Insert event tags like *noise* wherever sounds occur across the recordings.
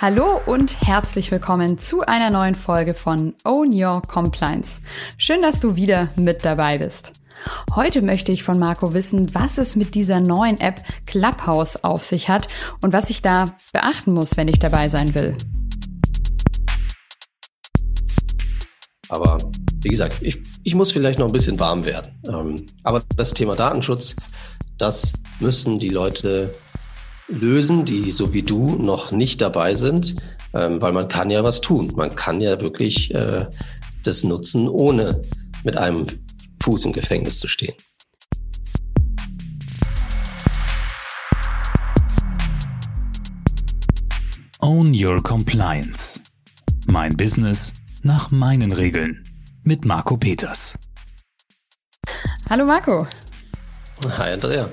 Hallo und herzlich willkommen zu einer neuen Folge von Own Your Compliance. Schön, dass du wieder mit dabei bist. Heute möchte ich von Marco wissen, was es mit dieser neuen App Clubhouse auf sich hat und was ich da beachten muss, wenn ich dabei sein will. Aber wie gesagt, ich, ich muss vielleicht noch ein bisschen warm werden. Ähm, aber das Thema Datenschutz, das müssen die Leute lösen, die so wie du noch nicht dabei sind, ähm, weil man kann ja was tun. Man kann ja wirklich äh, das nutzen, ohne mit einem Fuß im Gefängnis zu stehen. Own Your Compliance. Mein Business nach meinen Regeln. Mit Marco Peters. Hallo Marco. Hi Andrea.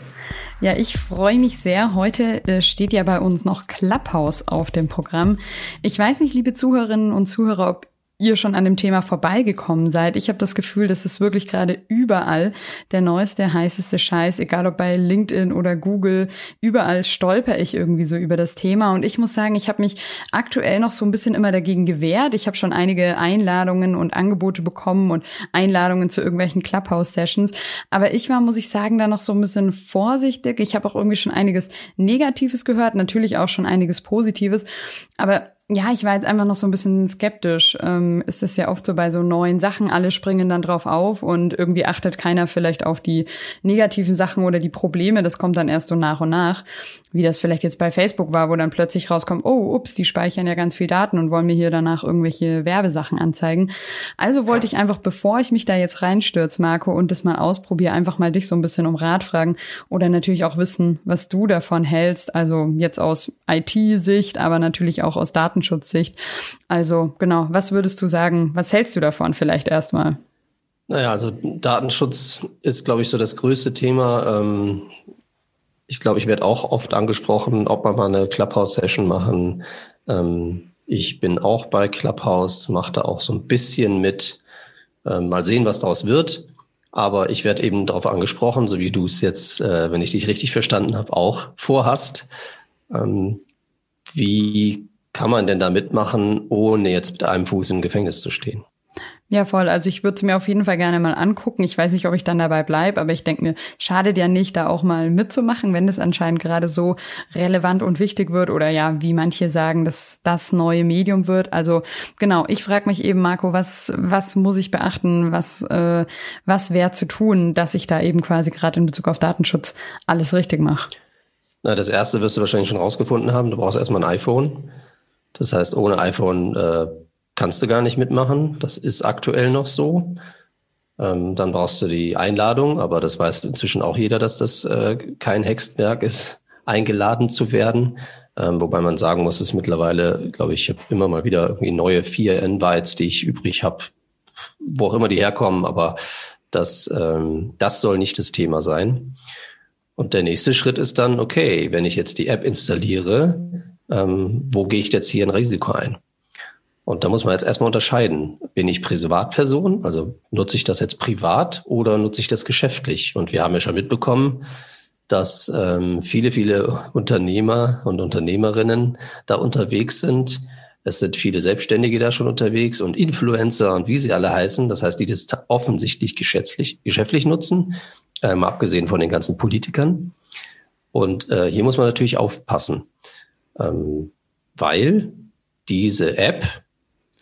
Ja, ich freue mich sehr. Heute äh, steht ja bei uns noch Clubhouse auf dem Programm. Ich weiß nicht, liebe Zuhörerinnen und Zuhörer, ob ihr schon an dem Thema vorbeigekommen seid. Ich habe das Gefühl, das ist wirklich gerade überall der neueste, heißeste Scheiß, egal ob bei LinkedIn oder Google, überall stolper ich irgendwie so über das Thema. Und ich muss sagen, ich habe mich aktuell noch so ein bisschen immer dagegen gewehrt. Ich habe schon einige Einladungen und Angebote bekommen und Einladungen zu irgendwelchen Clubhouse-Sessions. Aber ich war, muss ich sagen, da noch so ein bisschen vorsichtig. Ich habe auch irgendwie schon einiges Negatives gehört, natürlich auch schon einiges Positives. Aber ja, ich war jetzt einfach noch so ein bisschen skeptisch. Ähm, ist es ja oft so bei so neuen Sachen, alle springen dann drauf auf und irgendwie achtet keiner vielleicht auf die negativen Sachen oder die Probleme. Das kommt dann erst so nach und nach, wie das vielleicht jetzt bei Facebook war, wo dann plötzlich rauskommt, oh, ups, die speichern ja ganz viel Daten und wollen mir hier danach irgendwelche Werbesachen anzeigen. Also wollte ich einfach, bevor ich mich da jetzt reinstürze, Marco, und das mal ausprobiere, einfach mal dich so ein bisschen um Rat fragen oder natürlich auch wissen, was du davon hältst. Also jetzt aus IT-Sicht, aber natürlich auch aus Daten Datenschutzsicht. Also genau, was würdest du sagen? Was hältst du davon vielleicht erstmal? Naja, also Datenschutz ist, glaube ich, so das größte Thema. Ähm, ich glaube, ich werde auch oft angesprochen, ob wir mal eine Clubhouse-Session machen. Ähm, ich bin auch bei Clubhouse, mache da auch so ein bisschen mit. Ähm, mal sehen, was daraus wird. Aber ich werde eben darauf angesprochen, so wie du es jetzt, äh, wenn ich dich richtig verstanden habe, auch vorhast. Wie kann man denn da mitmachen, ohne jetzt mit einem Fuß im Gefängnis zu stehen? Ja, voll. Also ich würde es mir auf jeden Fall gerne mal angucken. Ich weiß nicht, ob ich dann dabei bleibe, aber ich denke mir, schadet ja nicht, da auch mal mitzumachen, wenn es anscheinend gerade so relevant und wichtig wird oder ja, wie manche sagen, dass das neue Medium wird. Also genau, ich frage mich eben, Marco, was, was muss ich beachten, was, äh, was wäre zu tun, dass ich da eben quasi gerade in Bezug auf Datenschutz alles richtig mache? Na, das erste wirst du wahrscheinlich schon rausgefunden haben. Du brauchst erstmal ein iPhone. Das heißt, ohne iPhone äh, kannst du gar nicht mitmachen. Das ist aktuell noch so. Ähm, dann brauchst du die Einladung, aber das weiß inzwischen auch jeder, dass das äh, kein Hexenwerk ist, eingeladen zu werden. Ähm, wobei man sagen muss, es mittlerweile, glaube ich, ich habe immer mal wieder irgendwie neue vier Invites, die ich übrig habe, wo auch immer die herkommen, aber das, ähm, das soll nicht das Thema sein. Und der nächste Schritt ist dann, okay, wenn ich jetzt die App installiere, ähm, wo gehe ich jetzt hier ein Risiko ein? Und da muss man jetzt erstmal unterscheiden. Bin ich Privatperson? Also nutze ich das jetzt privat oder nutze ich das geschäftlich? Und wir haben ja schon mitbekommen, dass ähm, viele, viele Unternehmer und Unternehmerinnen da unterwegs sind. Es sind viele Selbstständige da schon unterwegs und Influencer und wie sie alle heißen. Das heißt, die das offensichtlich geschäftlich, geschäftlich nutzen, ähm, abgesehen von den ganzen Politikern. Und äh, hier muss man natürlich aufpassen ähm, weil diese App,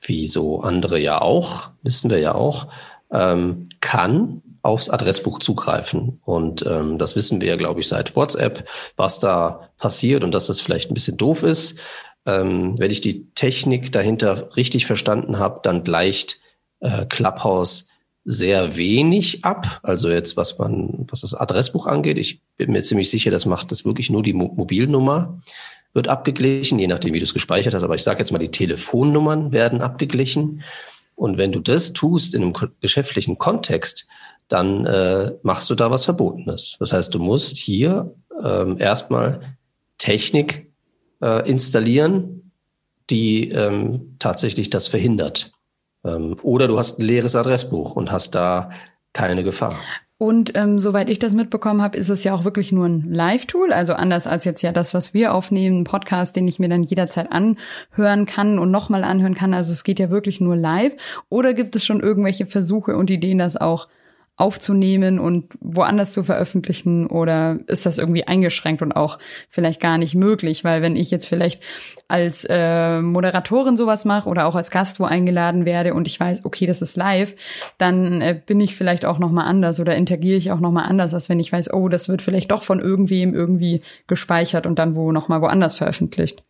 wie so andere ja auch, wissen wir ja auch, ähm, kann aufs Adressbuch zugreifen. Und ähm, das wissen wir ja, glaube ich, seit WhatsApp, was da passiert und dass das vielleicht ein bisschen doof ist. Ähm, wenn ich die Technik dahinter richtig verstanden habe, dann gleicht äh, Clubhouse sehr wenig ab. Also jetzt, was man, was das Adressbuch angeht. Ich bin mir ziemlich sicher, das macht das wirklich nur die Mo Mobilnummer wird abgeglichen, je nachdem, wie du es gespeichert hast. Aber ich sage jetzt mal, die Telefonnummern werden abgeglichen. Und wenn du das tust in einem geschäftlichen Kontext, dann äh, machst du da was Verbotenes. Das heißt, du musst hier ähm, erstmal Technik äh, installieren, die ähm, tatsächlich das verhindert. Ähm, oder du hast ein leeres Adressbuch und hast da keine Gefahr. Und ähm, soweit ich das mitbekommen habe, ist es ja auch wirklich nur ein Live-Tool, also anders als jetzt ja das, was wir aufnehmen, ein Podcast, den ich mir dann jederzeit anhören kann und nochmal anhören kann. Also es geht ja wirklich nur live. Oder gibt es schon irgendwelche Versuche und Ideen, das auch aufzunehmen und woanders zu veröffentlichen oder ist das irgendwie eingeschränkt und auch vielleicht gar nicht möglich? Weil wenn ich jetzt vielleicht als äh, Moderatorin sowas mache oder auch als Gast wo eingeladen werde und ich weiß, okay, das ist live, dann äh, bin ich vielleicht auch noch mal anders oder interagiere ich auch noch mal anders, als wenn ich weiß, oh, das wird vielleicht doch von irgendwem irgendwie gespeichert und dann wo noch mal woanders veröffentlicht.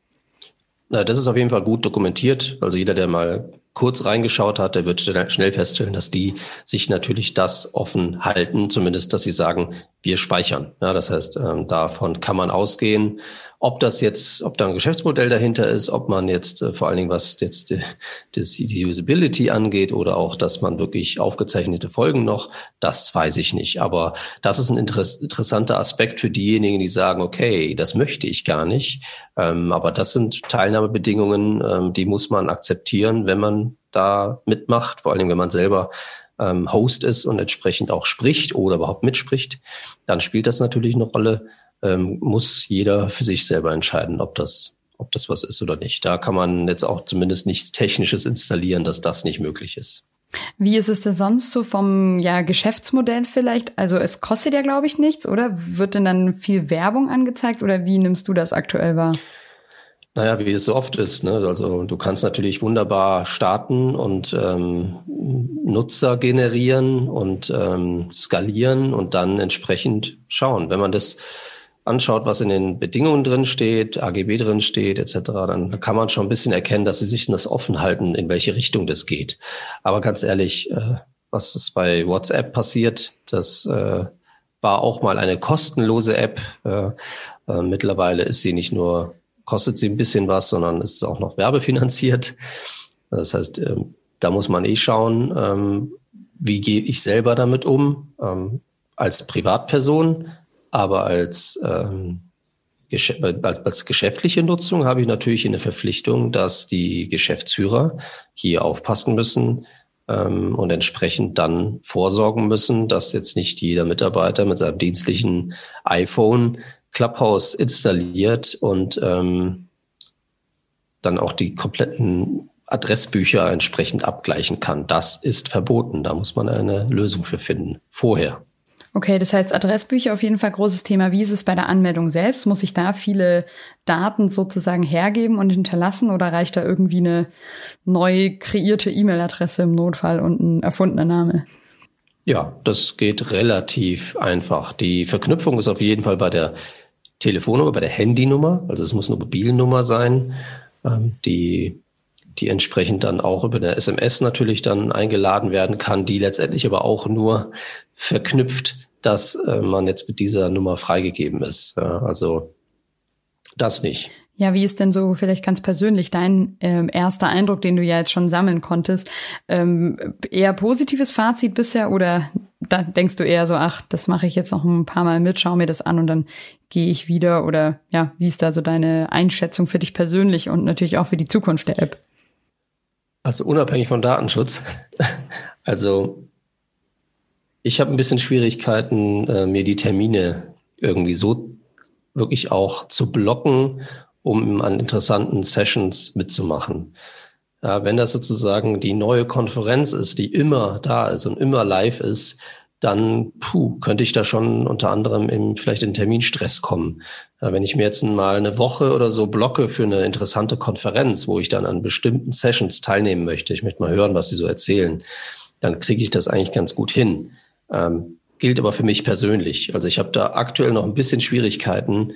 Na, das ist auf jeden Fall gut dokumentiert. Also jeder, der mal kurz reingeschaut hat, der wird schnell feststellen, dass die sich natürlich das offen halten, zumindest, dass sie sagen, wir speichern. Ja, das heißt, ähm, davon kann man ausgehen. Ob das jetzt, ob da ein Geschäftsmodell dahinter ist, ob man jetzt äh, vor allen Dingen, was jetzt die, die, die Usability angeht oder auch, dass man wirklich aufgezeichnete Folgen noch, das weiß ich nicht. Aber das ist ein interess interessanter Aspekt für diejenigen, die sagen, okay, das möchte ich gar nicht. Ähm, aber das sind Teilnahmebedingungen, ähm, die muss man akzeptieren, wenn man da mitmacht, vor allen Dingen, wenn man selber ähm, Host ist und entsprechend auch spricht oder überhaupt mitspricht, dann spielt das natürlich eine Rolle ähm, muss jeder für sich selber entscheiden, ob das, ob das was ist oder nicht. Da kann man jetzt auch zumindest nichts Technisches installieren, dass das nicht möglich ist. Wie ist es denn sonst so vom ja, Geschäftsmodell vielleicht? Also es kostet ja, glaube ich, nichts, oder? Wird denn dann viel Werbung angezeigt oder wie nimmst du das aktuell wahr? Naja, wie es so oft ist. Ne? Also du kannst natürlich wunderbar starten und ähm, Nutzer generieren und ähm, skalieren und dann entsprechend schauen. Wenn man das anschaut, was in den Bedingungen drin steht, AGB drin steht, etc., dann kann man schon ein bisschen erkennen, dass sie sich das offen halten, in welche Richtung das geht. Aber ganz ehrlich, äh, was ist bei WhatsApp passiert, das äh, war auch mal eine kostenlose App. Äh, mittlerweile ist sie nicht nur, kostet sie ein bisschen was, sondern ist auch noch werbefinanziert. Das heißt, äh, da muss man eh schauen, ähm, wie gehe ich selber damit um, ähm, als Privatperson aber als, ähm, als, als geschäftliche Nutzung habe ich natürlich eine Verpflichtung, dass die Geschäftsführer hier aufpassen müssen ähm, und entsprechend dann vorsorgen müssen, dass jetzt nicht jeder Mitarbeiter mit seinem dienstlichen iPhone Clubhouse installiert und ähm, dann auch die kompletten Adressbücher entsprechend abgleichen kann. Das ist verboten. Da muss man eine Lösung für finden. Vorher. Okay, das heißt Adressbücher auf jeden Fall großes Thema. Wie ist es bei der Anmeldung selbst? Muss ich da viele Daten sozusagen hergeben und hinterlassen oder reicht da irgendwie eine neu kreierte E-Mail-Adresse im Notfall und ein erfundener Name? Ja, das geht relativ einfach. Die Verknüpfung ist auf jeden Fall bei der Telefonnummer, bei der Handynummer. Also es muss eine Mobilnummer sein, ähm, die die entsprechend dann auch über eine SMS natürlich dann eingeladen werden kann, die letztendlich aber auch nur verknüpft, dass äh, man jetzt mit dieser Nummer freigegeben ist. Also das nicht. Ja, wie ist denn so vielleicht ganz persönlich dein ähm, erster Eindruck, den du ja jetzt schon sammeln konntest? Ähm, eher positives Fazit bisher oder da denkst du eher so, ach, das mache ich jetzt noch ein paar Mal mit, schau mir das an und dann gehe ich wieder? Oder ja, wie ist da so deine Einschätzung für dich persönlich und natürlich auch für die Zukunft der App? Also unabhängig von Datenschutz. *laughs* Also ich habe ein bisschen Schwierigkeiten, äh, mir die Termine irgendwie so wirklich auch zu blocken, um an interessanten Sessions mitzumachen. Ja, wenn das sozusagen die neue Konferenz ist, die immer da ist und immer live ist, dann puh, könnte ich da schon unter anderem in, vielleicht in Terminstress kommen. Wenn ich mir jetzt mal eine Woche oder so blocke für eine interessante Konferenz, wo ich dann an bestimmten Sessions teilnehmen möchte, ich möchte mal hören, was sie so erzählen, dann kriege ich das eigentlich ganz gut hin. Ähm, gilt aber für mich persönlich. Also ich habe da aktuell noch ein bisschen Schwierigkeiten,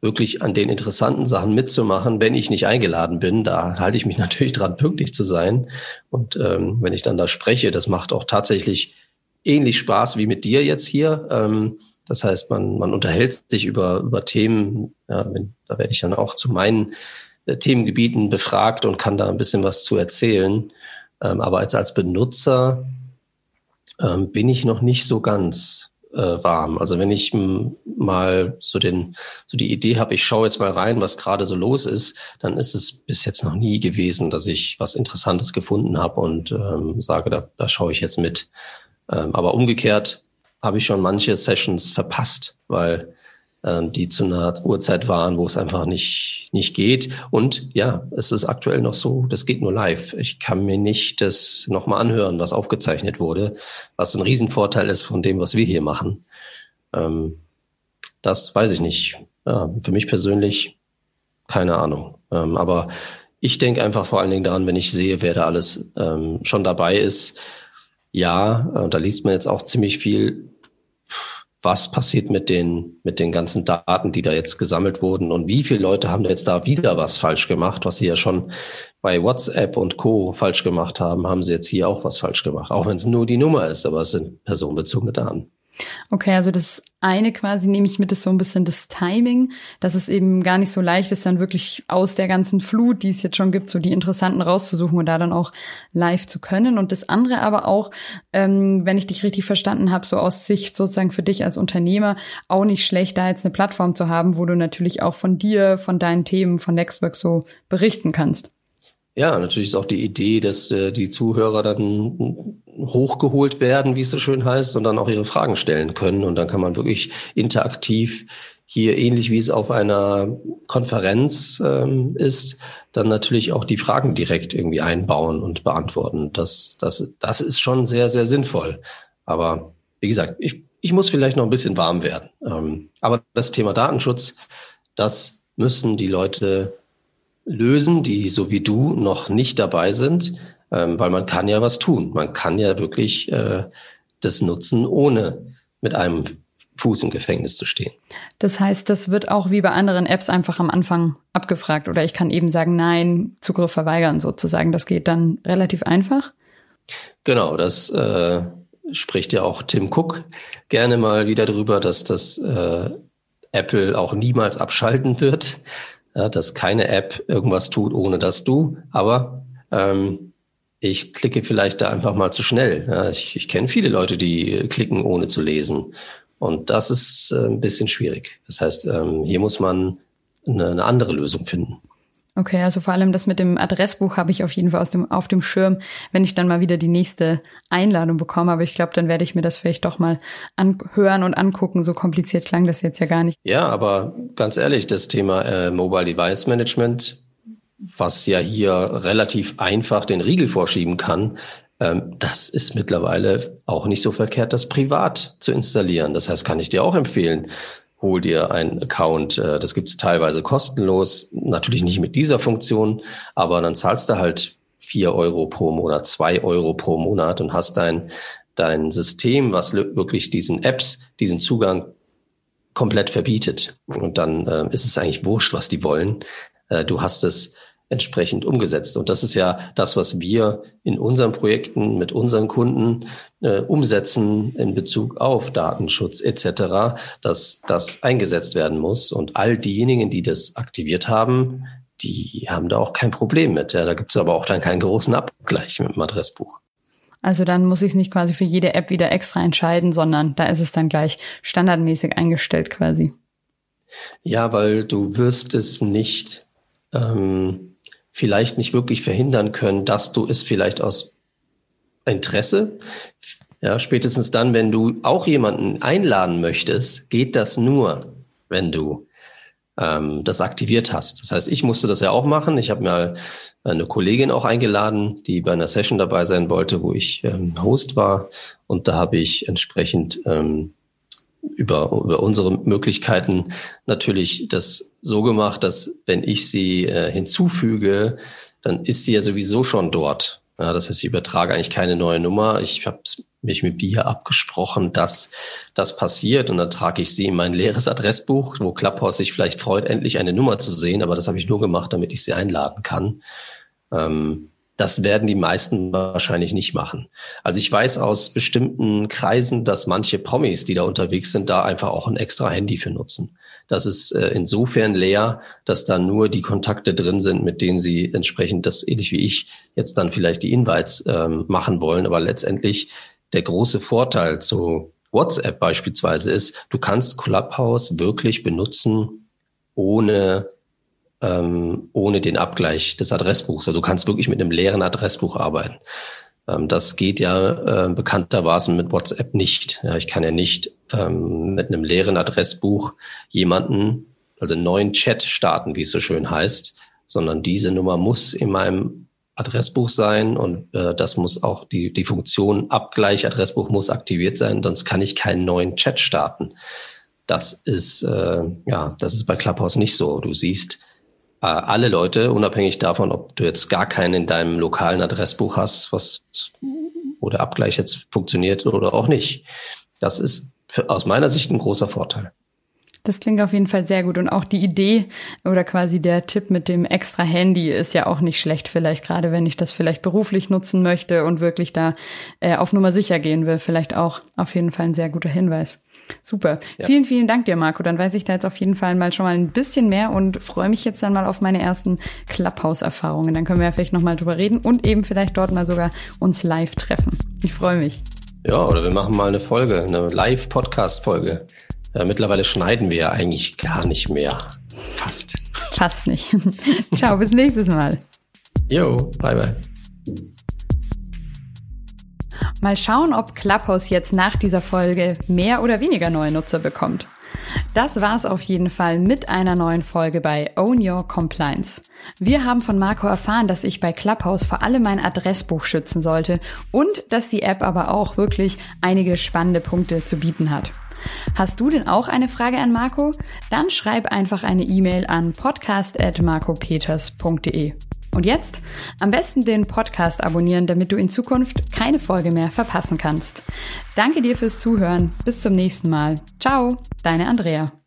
wirklich an den interessanten Sachen mitzumachen, wenn ich nicht eingeladen bin. Da halte ich mich *laughs* natürlich dran, pünktlich zu sein. Und ähm, wenn ich dann da spreche, das macht auch tatsächlich ähnlich Spaß wie mit dir jetzt hier. Ähm, das heißt, man, man unterhält sich über, über Themen, ja, wenn, da werde ich dann auch zu meinen äh, Themengebieten befragt und kann da ein bisschen was zu erzählen. Ähm, aber als, als Benutzer ähm, bin ich noch nicht so ganz äh, warm. Also wenn ich mal so den, so die Idee habe, ich schaue jetzt mal rein, was gerade so los ist, dann ist es bis jetzt noch nie gewesen, dass ich was Interessantes gefunden habe und ähm, sage, da, da schaue ich jetzt mit. Ähm, aber umgekehrt habe ich schon manche Sessions verpasst, weil ähm, die zu einer Uhrzeit waren, wo es einfach nicht, nicht geht. Und ja, es ist aktuell noch so, das geht nur live. Ich kann mir nicht das nochmal anhören, was aufgezeichnet wurde, was ein Riesenvorteil ist von dem, was wir hier machen. Ähm, das weiß ich nicht. Ja, für mich persönlich keine Ahnung. Ähm, aber ich denke einfach vor allen Dingen daran, wenn ich sehe, wer da alles ähm, schon dabei ist. Ja, äh, da liest man jetzt auch ziemlich viel. Was passiert mit den, mit den ganzen Daten, die da jetzt gesammelt wurden? Und wie viele Leute haben jetzt da wieder was falsch gemacht, was sie ja schon bei WhatsApp und Co. falsch gemacht haben, haben sie jetzt hier auch was falsch gemacht. Auch wenn es nur die Nummer ist, aber es sind personenbezogene Daten. Okay, also das eine quasi nehme ich mit, ist so ein bisschen das Timing, dass es eben gar nicht so leicht ist, dann wirklich aus der ganzen Flut, die es jetzt schon gibt, so die interessanten rauszusuchen und da dann auch live zu können. Und das andere aber auch, ähm, wenn ich dich richtig verstanden habe, so aus Sicht sozusagen für dich als Unternehmer, auch nicht schlecht, da jetzt eine Plattform zu haben, wo du natürlich auch von dir, von deinen Themen, von Nextwork so berichten kannst. Ja, natürlich ist auch die Idee, dass äh, die Zuhörer dann hochgeholt werden, wie es so schön heißt, und dann auch ihre Fragen stellen können. Und dann kann man wirklich interaktiv hier ähnlich wie es auf einer Konferenz ähm, ist, dann natürlich auch die Fragen direkt irgendwie einbauen und beantworten. Das, das, das ist schon sehr, sehr sinnvoll. Aber wie gesagt, ich, ich muss vielleicht noch ein bisschen warm werden. Ähm, aber das Thema Datenschutz, das müssen die Leute lösen, die so wie du noch nicht dabei sind, ähm, weil man kann ja was tun. Man kann ja wirklich äh, das nutzen, ohne mit einem Fuß im Gefängnis zu stehen. Das heißt, das wird auch wie bei anderen Apps einfach am Anfang abgefragt oder ich kann eben sagen, nein, Zugriff verweigern sozusagen. Das geht dann relativ einfach. Genau, das äh, spricht ja auch Tim Cook gerne mal wieder drüber, dass das äh, Apple auch niemals abschalten wird ja, dass keine App irgendwas tut, ohne dass du. Aber ähm, ich klicke vielleicht da einfach mal zu schnell. Ja, ich ich kenne viele Leute, die klicken, ohne zu lesen. Und das ist äh, ein bisschen schwierig. Das heißt, ähm, hier muss man eine, eine andere Lösung finden. Okay, also vor allem das mit dem Adressbuch habe ich auf jeden Fall aus dem, auf dem Schirm, wenn ich dann mal wieder die nächste Einladung bekomme. Aber ich glaube, dann werde ich mir das vielleicht doch mal anhören und angucken. So kompliziert klang das jetzt ja gar nicht. Ja, aber ganz ehrlich, das Thema äh, Mobile Device Management, was ja hier relativ einfach den Riegel vorschieben kann, ähm, das ist mittlerweile auch nicht so verkehrt, das privat zu installieren. Das heißt, kann ich dir auch empfehlen hol dir einen Account. Äh, das gibt's teilweise kostenlos, natürlich nicht mit dieser Funktion, aber dann zahlst du halt vier Euro pro Monat, zwei Euro pro Monat und hast dein, dein System, was wirklich diesen Apps diesen Zugang komplett verbietet. Und dann äh, ist es eigentlich wurscht, was die wollen. Äh, du hast es entsprechend umgesetzt. Und das ist ja das, was wir in unseren Projekten mit unseren Kunden äh, umsetzen in Bezug auf Datenschutz etc., dass das eingesetzt werden muss. Und all diejenigen, die das aktiviert haben, die haben da auch kein Problem mit. Ja, da gibt es aber auch dann keinen großen Abgleich mit dem Adressbuch. Also dann muss ich es nicht quasi für jede App wieder extra entscheiden, sondern da ist es dann gleich standardmäßig eingestellt quasi. Ja, weil du wirst es nicht ähm, vielleicht nicht wirklich verhindern können, dass du es vielleicht aus Interesse, ja, spätestens dann, wenn du auch jemanden einladen möchtest, geht das nur, wenn du ähm, das aktiviert hast. Das heißt, ich musste das ja auch machen. Ich habe mal eine Kollegin auch eingeladen, die bei einer Session dabei sein wollte, wo ich ähm, Host war. Und da habe ich entsprechend ähm, über, über unsere Möglichkeiten natürlich das so gemacht, dass wenn ich sie äh, hinzufüge, dann ist sie ja sowieso schon dort. Ja, das heißt, ich übertrage eigentlich keine neue Nummer. Ich habe mich mit Bia abgesprochen, dass das passiert und dann trage ich sie in mein leeres Adressbuch, wo Clubhouse sich vielleicht freut, endlich eine Nummer zu sehen. Aber das habe ich nur gemacht, damit ich sie einladen kann. Ähm, das werden die meisten wahrscheinlich nicht machen. Also ich weiß aus bestimmten Kreisen, dass manche Promis, die da unterwegs sind, da einfach auch ein extra Handy für nutzen. Das ist äh, insofern leer, dass da nur die Kontakte drin sind, mit denen sie entsprechend das, ähnlich wie ich, jetzt dann vielleicht die Invites ähm, machen wollen. Aber letztendlich der große Vorteil zu WhatsApp beispielsweise ist, du kannst Clubhouse wirklich benutzen, ohne ähm, ohne den Abgleich des Adressbuchs. Also du kannst wirklich mit einem leeren Adressbuch arbeiten. Ähm, das geht ja äh, bekanntermaßen mit WhatsApp nicht. Ja, ich kann ja nicht ähm, mit einem leeren Adressbuch jemanden, also einen neuen Chat starten, wie es so schön heißt, sondern diese Nummer muss in meinem Adressbuch sein und äh, das muss auch die, die Funktion Abgleich Adressbuch muss aktiviert sein, sonst kann ich keinen neuen Chat starten. Das ist, äh, ja, das ist bei Clubhouse nicht so. Du siehst alle Leute, unabhängig davon, ob du jetzt gar keinen in deinem lokalen Adressbuch hast, was, wo der Abgleich jetzt funktioniert oder auch nicht. Das ist für, aus meiner Sicht ein großer Vorteil. Das klingt auf jeden Fall sehr gut. Und auch die Idee oder quasi der Tipp mit dem extra Handy ist ja auch nicht schlecht, vielleicht gerade wenn ich das vielleicht beruflich nutzen möchte und wirklich da äh, auf Nummer sicher gehen will. Vielleicht auch auf jeden Fall ein sehr guter Hinweis. Super. Ja. Vielen, vielen Dank dir, Marco. Dann weiß ich da jetzt auf jeden Fall mal schon mal ein bisschen mehr und freue mich jetzt dann mal auf meine ersten Clubhouse-Erfahrungen. Dann können wir ja vielleicht nochmal drüber reden und eben vielleicht dort mal sogar uns live treffen. Ich freue mich. Ja, oder wir machen mal eine Folge, eine Live-Podcast-Folge. Ja, mittlerweile schneiden wir ja eigentlich gar nicht mehr. Fast. Fast nicht. *laughs* Ciao, bis nächstes Mal. Jo, bye bye. Mal schauen, ob Clubhouse jetzt nach dieser Folge mehr oder weniger neue Nutzer bekommt. Das war's auf jeden Fall mit einer neuen Folge bei Own Your Compliance. Wir haben von Marco erfahren, dass ich bei Clubhouse vor allem mein Adressbuch schützen sollte und dass die App aber auch wirklich einige spannende Punkte zu bieten hat. Hast du denn auch eine Frage an Marco? Dann schreib einfach eine E-Mail an podcast.marcopeters.de. Und jetzt am besten den Podcast abonnieren, damit du in Zukunft keine Folge mehr verpassen kannst. Danke dir fürs Zuhören. Bis zum nächsten Mal. Ciao, deine Andrea.